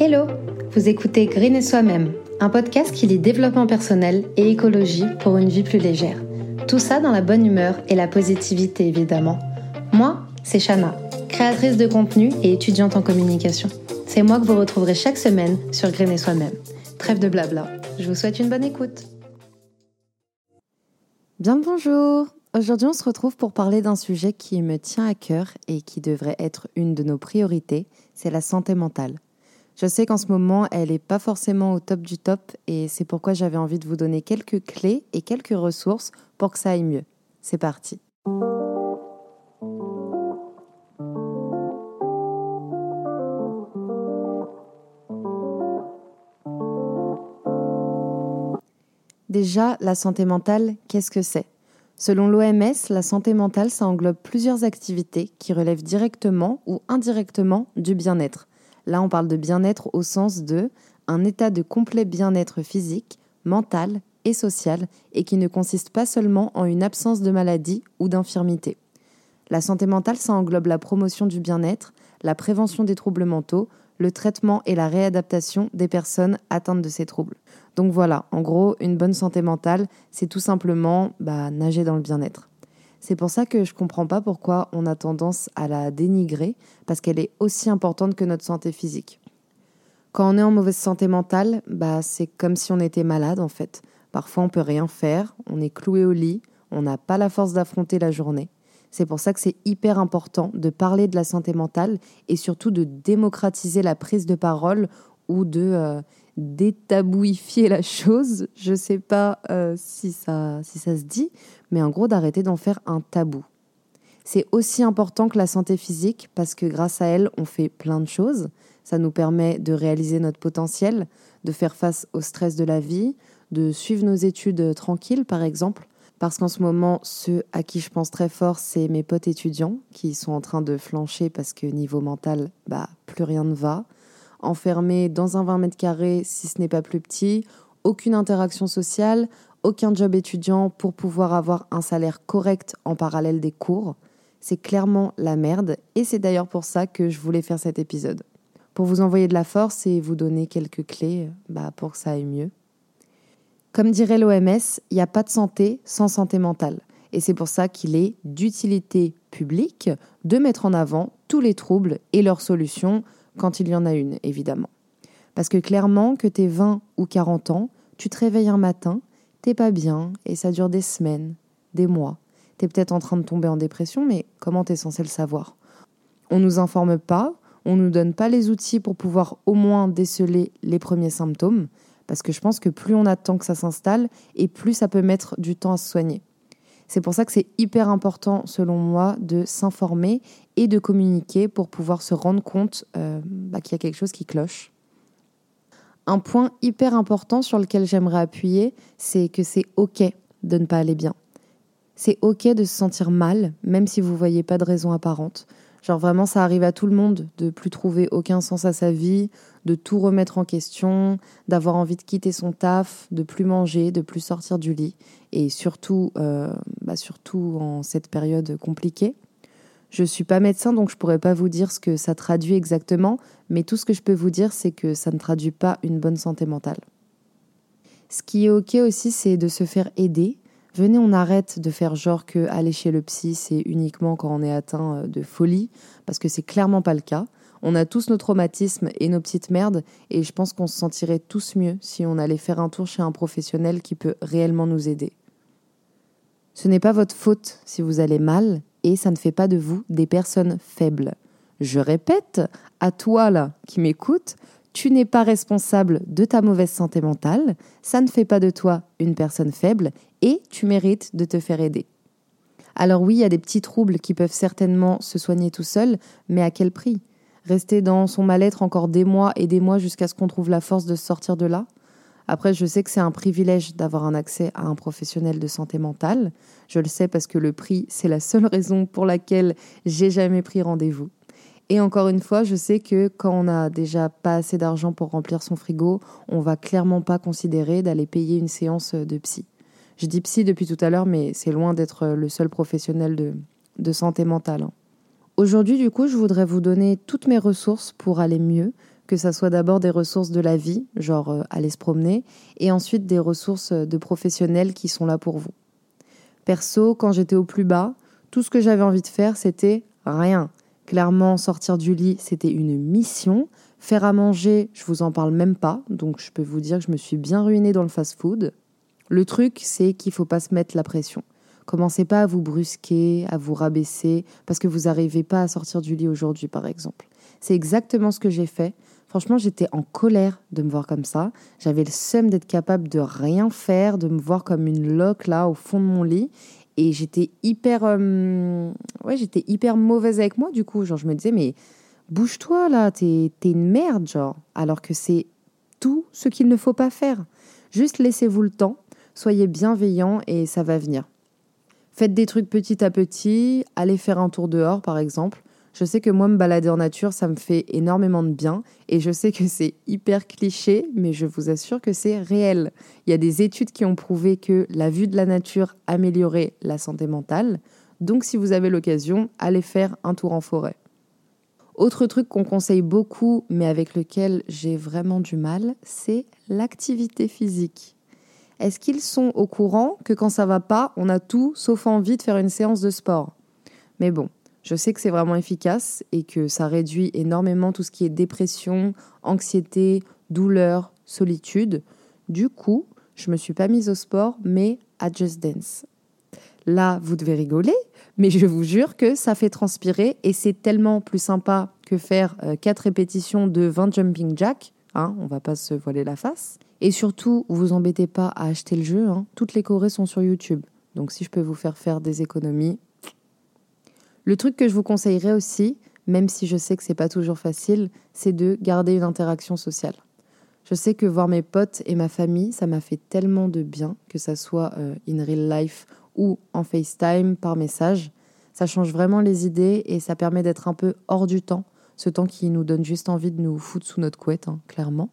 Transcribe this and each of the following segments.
Hello Vous écoutez Green et Soi-même, un podcast qui lit développement personnel et écologie pour une vie plus légère. Tout ça dans la bonne humeur et la positivité évidemment. Moi, c'est Shana, créatrice de contenu et étudiante en communication. C'est moi que vous retrouverez chaque semaine sur Green et Soi-même. Trêve de blabla, je vous souhaite une bonne écoute. Bien bonjour Aujourd'hui on se retrouve pour parler d'un sujet qui me tient à cœur et qui devrait être une de nos priorités, c'est la santé mentale. Je sais qu'en ce moment, elle n'est pas forcément au top du top et c'est pourquoi j'avais envie de vous donner quelques clés et quelques ressources pour que ça aille mieux. C'est parti. Déjà, la santé mentale, qu'est-ce que c'est? Selon l'OMS, la santé mentale, ça englobe plusieurs activités qui relèvent directement ou indirectement du bien-être. Là, on parle de bien-être au sens de un état de complet bien-être physique, mental et social et qui ne consiste pas seulement en une absence de maladie ou d'infirmité. La santé mentale, ça englobe la promotion du bien-être, la prévention des troubles mentaux, le traitement et la réadaptation des personnes atteintes de ces troubles. Donc voilà, en gros, une bonne santé mentale, c'est tout simplement bah, nager dans le bien-être. C'est pour ça que je ne comprends pas pourquoi on a tendance à la dénigrer, parce qu'elle est aussi importante que notre santé physique. Quand on est en mauvaise santé mentale, bah c'est comme si on était malade en fait. Parfois on peut rien faire, on est cloué au lit, on n'a pas la force d'affronter la journée. C'est pour ça que c'est hyper important de parler de la santé mentale et surtout de démocratiser la prise de parole ou de euh, détabouifier la chose. Je ne sais pas euh, si, ça, si ça se dit, mais en gros d'arrêter d'en faire un tabou. C'est aussi important que la santé physique parce que grâce à elle, on fait plein de choses. Ça nous permet de réaliser notre potentiel, de faire face au stress de la vie, de suivre nos études tranquilles par exemple. Parce qu'en ce moment, ceux à qui je pense très fort, c'est mes potes étudiants qui sont en train de flancher parce que niveau mental, bah, plus rien ne va enfermé dans un 20 mètres carrés, si ce n'est pas plus petit, aucune interaction sociale, aucun job étudiant pour pouvoir avoir un salaire correct en parallèle des cours. C'est clairement la merde et c'est d'ailleurs pour ça que je voulais faire cet épisode. Pour vous envoyer de la force et vous donner quelques clés bah, pour que ça aille mieux. Comme dirait l'OMS, il n'y a pas de santé sans santé mentale. Et c'est pour ça qu'il est d'utilité publique de mettre en avant tous les troubles et leurs solutions quand il y en a une, évidemment. Parce que clairement, que tu 20 ou 40 ans, tu te réveilles un matin, t'es pas bien, et ça dure des semaines, des mois. Tu es peut-être en train de tomber en dépression, mais comment tu es censé le savoir? On nous informe pas, on nous donne pas les outils pour pouvoir au moins déceler les premiers symptômes, parce que je pense que plus on attend que ça s'installe, et plus ça peut mettre du temps à se soigner. C'est pour ça que c'est hyper important, selon moi, de s'informer et de communiquer pour pouvoir se rendre compte euh, bah, qu'il y a quelque chose qui cloche. Un point hyper important sur lequel j'aimerais appuyer, c'est que c'est OK de ne pas aller bien. C'est OK de se sentir mal, même si vous ne voyez pas de raison apparente. Genre vraiment, ça arrive à tout le monde de plus trouver aucun sens à sa vie, de tout remettre en question, d'avoir envie de quitter son taf, de plus manger, de plus sortir du lit, et surtout, euh, bah surtout en cette période compliquée. Je suis pas médecin, donc je pourrais pas vous dire ce que ça traduit exactement, mais tout ce que je peux vous dire, c'est que ça ne traduit pas une bonne santé mentale. Ce qui est ok aussi, c'est de se faire aider, Venez, on arrête de faire genre que aller chez le psy, c'est uniquement quand on est atteint euh, de folie, parce que c'est clairement pas le cas. On a tous nos traumatismes et nos petites merdes, et je pense qu'on se sentirait tous mieux si on allait faire un tour chez un professionnel qui peut réellement nous aider. Ce n'est pas votre faute si vous allez mal, et ça ne fait pas de vous des personnes faibles. Je répète, à toi là qui m'écoute, tu n'es pas responsable de ta mauvaise santé mentale, ça ne fait pas de toi une personne faible et tu mérites de te faire aider. Alors oui, il y a des petits troubles qui peuvent certainement se soigner tout seul, mais à quel prix? Rester dans son mal-être encore des mois et des mois jusqu'à ce qu'on trouve la force de sortir de là? Après, je sais que c'est un privilège d'avoir un accès à un professionnel de santé mentale. Je le sais parce que le prix, c'est la seule raison pour laquelle j'ai jamais pris rendez-vous. Et encore une fois, je sais que quand on n'a déjà pas assez d'argent pour remplir son frigo, on va clairement pas considérer d'aller payer une séance de psy. Je dis psy depuis tout à l'heure, mais c'est loin d'être le seul professionnel de, santé mentale. Hein. Aujourd'hui, du coup, je voudrais vous donner toutes mes ressources pour aller mieux, que ça soit d'abord des ressources de la vie, genre euh, aller se promener, et ensuite des ressources de professionnels qui sont là pour vous. Perso, quand j'étais au plus bas, tout ce que j'avais envie de faire, c'était rien. Clairement, sortir du lit, c'était une mission. Faire à manger, je vous en parle même pas, donc je peux vous dire que je me suis bien ruinée dans le fast-food. Le truc, c'est qu'il faut pas se mettre la pression. Commencez pas à vous brusquer, à vous rabaisser, parce que vous n'arrivez pas à sortir du lit aujourd'hui, par exemple. C'est exactement ce que j'ai fait. Franchement, j'étais en colère de me voir comme ça. J'avais le seum d'être capable de rien faire, de me voir comme une loque là au fond de mon lit. Et j'étais hyper, euh, ouais, j'étais hyper mauvaise avec moi du coup. Genre, je me disais, mais bouge-toi là, t'es, t'es une merde, genre. Alors que c'est tout ce qu'il ne faut pas faire. Juste laissez-vous le temps, soyez bienveillant et ça va venir. Faites des trucs petit à petit, allez faire un tour dehors par exemple. Je sais que moi, me balader en nature, ça me fait énormément de bien. Et je sais que c'est hyper cliché, mais je vous assure que c'est réel. Il y a des études qui ont prouvé que la vue de la nature améliorait la santé mentale. Donc si vous avez l'occasion, allez faire un tour en forêt. Autre truc qu'on conseille beaucoup, mais avec lequel j'ai vraiment du mal, c'est l'activité physique. Est-ce qu'ils sont au courant que quand ça va pas, on a tout sauf envie de faire une séance de sport? Mais bon, je sais que c'est vraiment efficace et que ça réduit énormément tout ce qui est dépression, anxiété, douleur, solitude. Du coup, je me suis pas mise au sport, mais à Just Dance. Là, vous devez rigoler, mais je vous jure que ça fait transpirer et c'est tellement plus sympa que faire 4 euh, répétitions de 20 jumping jacks. Hein, on va pas se voiler la face. Et surtout, vous embêtez pas à acheter le jeu. Hein. Toutes les chorés sont sur YouTube. Donc si je peux vous faire faire des économies. Le truc que je vous conseillerais aussi, même si je sais que c'est pas toujours facile, c'est de garder une interaction sociale. Je sais que voir mes potes et ma famille, ça m'a fait tellement de bien, que ça soit euh, in real life ou en FaceTime, par message. Ça change vraiment les idées et ça permet d'être un peu hors du temps, ce temps qui nous donne juste envie de nous foutre sous notre couette, hein, clairement.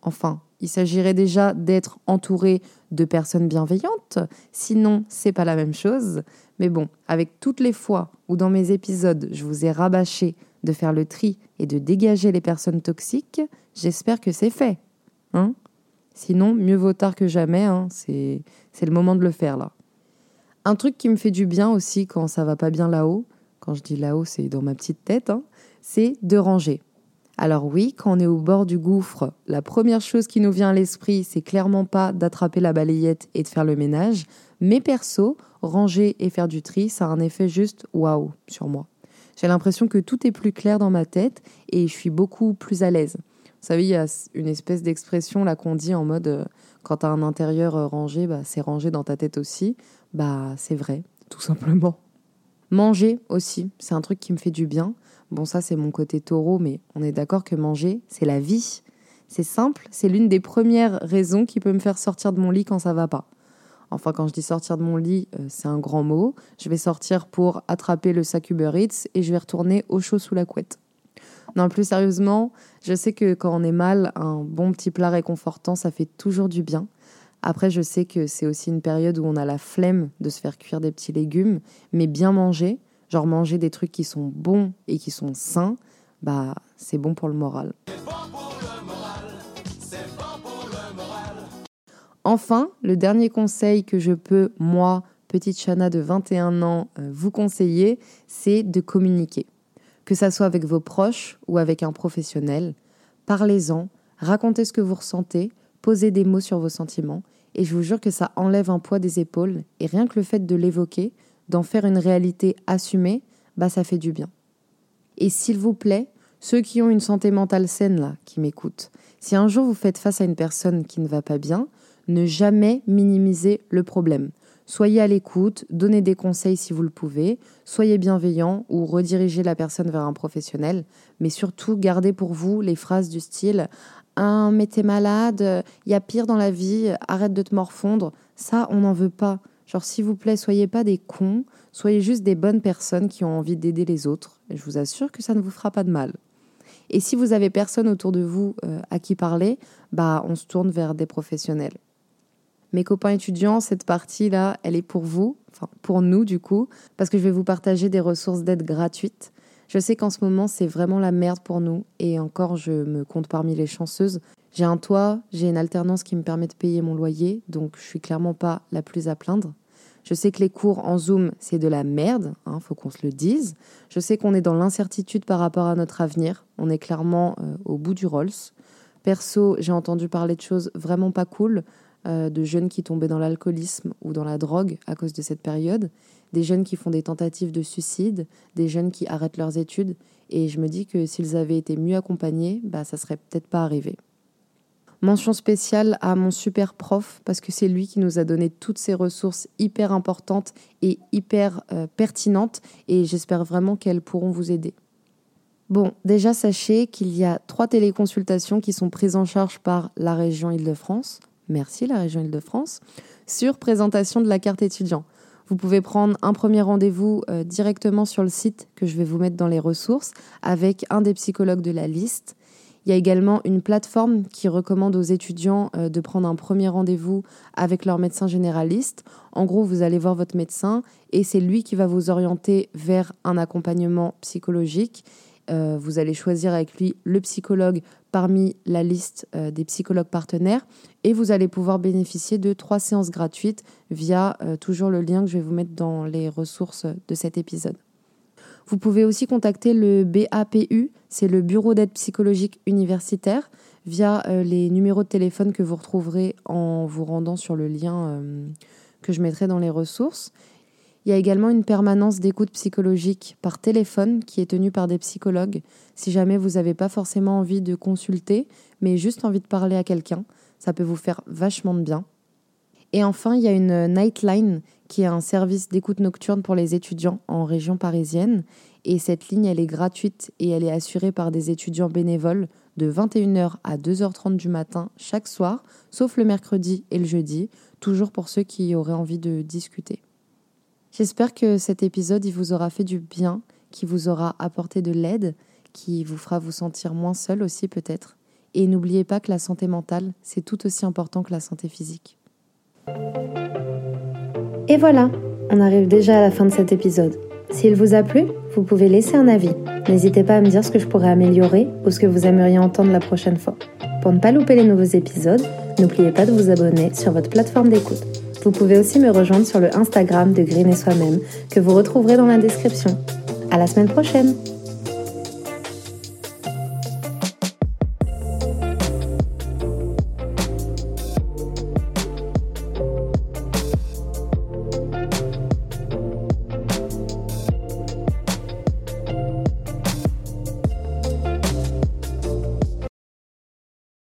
Enfin, il s'agirait déjà d'être entouré de personnes bienveillantes, sinon c'est pas la même chose. Mais bon, avec toutes les fois où dans mes épisodes je vous ai rabâché de faire le tri et de dégager les personnes toxiques, j'espère que c'est fait. Hein Sinon, mieux vaut tard que jamais, hein c'est le moment de le faire là. Un truc qui me fait du bien aussi quand ça va pas bien là-haut, quand je dis là-haut c'est dans ma petite tête, hein, c'est de ranger. Alors oui, quand on est au bord du gouffre, la première chose qui nous vient à l'esprit, c'est clairement pas d'attraper la balayette et de faire le ménage, mais perso, ranger et faire du tri, ça a un effet juste waouh sur moi. J'ai l'impression que tout est plus clair dans ma tête et je suis beaucoup plus à l'aise. Vous savez, il y a une espèce d'expression là qu'on dit en mode euh, quand tu as un intérieur euh, rangé, bah, c'est rangé dans ta tête aussi. Bah, c'est vrai, tout simplement. Manger aussi, c'est un truc qui me fait du bien. Bon, ça, c'est mon côté taureau, mais on est d'accord que manger, c'est la vie. C'est simple, c'est l'une des premières raisons qui peut me faire sortir de mon lit quand ça va pas. Enfin, quand je dis sortir de mon lit, euh, c'est un grand mot. Je vais sortir pour attraper le sac Uber Eats et je vais retourner au chaud sous la couette. Non, plus sérieusement, je sais que quand on est mal, un bon petit plat réconfortant, ça fait toujours du bien. Après, je sais que c'est aussi une période où on a la flemme de se faire cuire des petits légumes, mais bien manger, genre manger des trucs qui sont bons et qui sont sains, bah c'est bon pour le moral. Enfin, le dernier conseil que je peux, moi, petite Chana de 21 ans, euh, vous conseiller, c'est de communiquer. Que ça soit avec vos proches ou avec un professionnel, parlez-en, racontez ce que vous ressentez, posez des mots sur vos sentiments, et je vous jure que ça enlève un poids des épaules, et rien que le fait de l'évoquer, d'en faire une réalité assumée, bah ça fait du bien. Et s'il vous plaît, ceux qui ont une santé mentale saine là, qui m'écoutent, si un jour vous faites face à une personne qui ne va pas bien, ne jamais minimiser le problème. Soyez à l'écoute, donnez des conseils si vous le pouvez, soyez bienveillant ou redirigez la personne vers un professionnel, mais surtout gardez pour vous les phrases du style ah, mais t'es malade, il y a pire dans la vie, arrête de te morfondre. Ça, on n'en veut pas. Genre, s'il vous plaît, soyez pas des cons, soyez juste des bonnes personnes qui ont envie d'aider les autres. Je vous assure que ça ne vous fera pas de mal. Et si vous avez personne autour de vous euh, à qui parler, bah, on se tourne vers des professionnels. Mes copains étudiants, cette partie-là, elle est pour vous, enfin pour nous du coup, parce que je vais vous partager des ressources d'aide gratuites. Je sais qu'en ce moment, c'est vraiment la merde pour nous, et encore, je me compte parmi les chanceuses. J'ai un toit, j'ai une alternance qui me permet de payer mon loyer, donc je suis clairement pas la plus à plaindre. Je sais que les cours en Zoom, c'est de la merde, hein, faut qu'on se le dise. Je sais qu'on est dans l'incertitude par rapport à notre avenir. On est clairement euh, au bout du Rolls. Perso, j'ai entendu parler de choses vraiment pas cool, euh, de jeunes qui tombaient dans l'alcoolisme ou dans la drogue à cause de cette période, des jeunes qui font des tentatives de suicide, des jeunes qui arrêtent leurs études. Et je me dis que s'ils avaient été mieux accompagnés, bah, ça serait peut-être pas arrivé. Mention spéciale à mon super prof parce que c'est lui qui nous a donné toutes ces ressources hyper importantes et hyper euh, pertinentes et j'espère vraiment qu'elles pourront vous aider. Bon, déjà sachez qu'il y a trois téléconsultations qui sont prises en charge par la région Île-de-France. Merci la région Île-de-France sur présentation de la carte étudiant. Vous pouvez prendre un premier rendez-vous euh, directement sur le site que je vais vous mettre dans les ressources avec un des psychologues de la liste il y a également une plateforme qui recommande aux étudiants euh, de prendre un premier rendez-vous avec leur médecin généraliste. En gros, vous allez voir votre médecin et c'est lui qui va vous orienter vers un accompagnement psychologique. Euh, vous allez choisir avec lui le psychologue parmi la liste euh, des psychologues partenaires et vous allez pouvoir bénéficier de trois séances gratuites via toujours le lien que je vais vous mettre dans les ressources de cet épisode. Vous pouvez aussi contacter le BAPU, c'est le Bureau d'aide psychologique universitaire, via euh, les numéros de téléphone que vous retrouverez en vous rendant sur le lien euh, que je mettrai dans les ressources. Il y a également une permanence d'écoute psychologique par téléphone qui est tenue par des psychologues. Si jamais vous n'avez pas forcément envie de consulter, mais juste envie de parler à quelqu'un, ça peut vous faire vachement de bien. Et enfin, il y a une Nightline qui est un service d'écoute nocturne pour les étudiants en région parisienne. Et cette ligne, elle est gratuite et elle est assurée par des étudiants bénévoles de 21h à 2h30 du matin chaque soir, sauf le mercredi et le jeudi, toujours pour ceux qui auraient envie de discuter. J'espère que cet épisode vous aura fait du bien, qui vous aura apporté de l'aide, qui vous fera vous sentir moins seul aussi peut-être. Et n'oubliez pas que la santé mentale, c'est tout aussi important que la santé physique. Et voilà, on arrive déjà à la fin de cet épisode. S'il vous a plu, vous pouvez laisser un avis. N'hésitez pas à me dire ce que je pourrais améliorer ou ce que vous aimeriez entendre la prochaine fois. Pour ne pas louper les nouveaux épisodes, n'oubliez pas de vous abonner sur votre plateforme d'écoute. Vous pouvez aussi me rejoindre sur le Instagram de Green et Soi-même que vous retrouverez dans la description. À la semaine prochaine!